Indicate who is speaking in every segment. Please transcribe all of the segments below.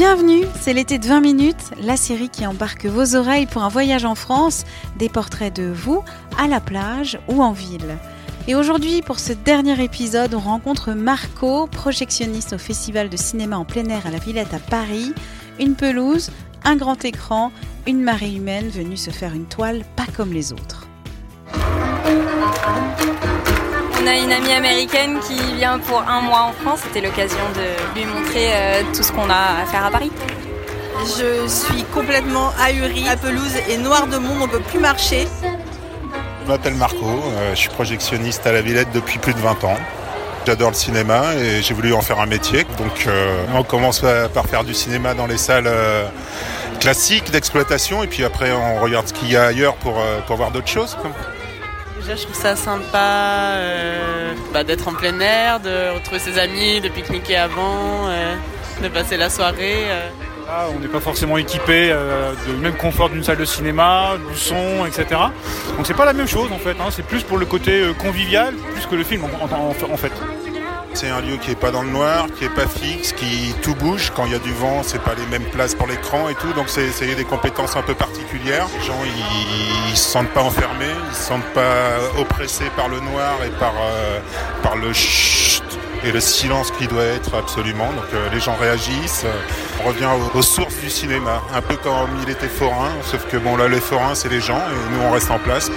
Speaker 1: Bienvenue, c'est l'été de 20 minutes, la série qui embarque vos oreilles pour un voyage en France, des portraits de vous à la plage ou en ville. Et aujourd'hui, pour ce dernier épisode, on rencontre Marco, projectionniste au Festival de cinéma en plein air à la Villette à Paris, une pelouse, un grand écran, une marée humaine venue se faire une toile pas comme les autres.
Speaker 2: On a une amie américaine qui vient pour un mois en France. C'était l'occasion de lui montrer euh, tout ce qu'on a à faire à Paris.
Speaker 3: Je suis complètement ahurie. La pelouse est noire de monde, on peut plus marcher.
Speaker 4: Je m'appelle Marco, euh, je suis projectionniste à la Villette depuis plus de 20 ans. J'adore le cinéma et j'ai voulu en faire un métier. Donc euh, on commence par faire du cinéma dans les salles euh, classiques d'exploitation et puis après on regarde ce qu'il y a ailleurs pour, euh, pour voir d'autres choses. quoi.
Speaker 3: Déjà, je trouve ça sympa euh, bah, d'être en plein air, de retrouver ses amis, de pique-niquer avant, euh, de passer la soirée. euh.
Speaker 5: Ah, on n'est pas forcément équipé du même confort d'une salle de cinéma, du son, etc. Donc c'est pas la même chose en fait. hein. C'est plus pour le côté convivial, plus que le film en fait.
Speaker 4: C'est un lieu qui est pas dans le noir, qui est pas fixe, qui tout bouge. Quand il y a du vent, c'est pas les mêmes places pour l'écran et tout. Donc c'est des compétences un peu particulières. Les gens ils, se sentent pas enfermés, ils se sentent pas oppressés par le noir et par euh, par le chut et le silence qui doit être absolument. Donc euh, les gens réagissent. On revient aux, aux sources du cinéma, un peu comme il était forain, sauf que bon là les forains c'est les gens et nous on reste en place.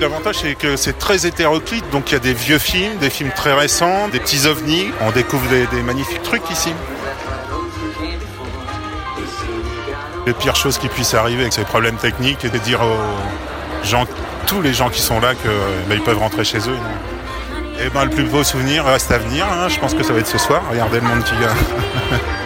Speaker 4: L'avantage, c'est que c'est très hétéroclite, donc il y a des vieux films, des films très récents, des petits ovnis. On découvre des, magnifiques trucs ici. Les pires choses qui puissent arriver avec ces problèmes techniques, et de dire aux gens, tous les gens qui sont là, que ben, ils peuvent rentrer chez eux. Et ben le plus beau souvenir reste à venir. hein. Je pense que ça va être ce soir. Regardez le monde qui vient.